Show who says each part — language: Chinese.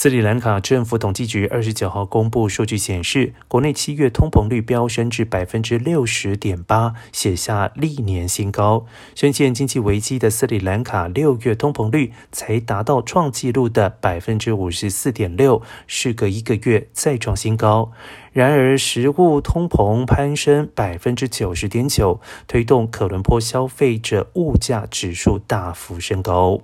Speaker 1: 斯里兰卡政府统计局二十九号公布数据显示国内七月通膨率飙升至百分之六十点八写下历年新高。深陷经济危机的斯里兰卡六月通膨率才达到创纪录的百分之五十四点六事隔一个月再创新高。然而食物通膨攀升百分之九十点九推动可伦坡消费者物价指数大幅升高。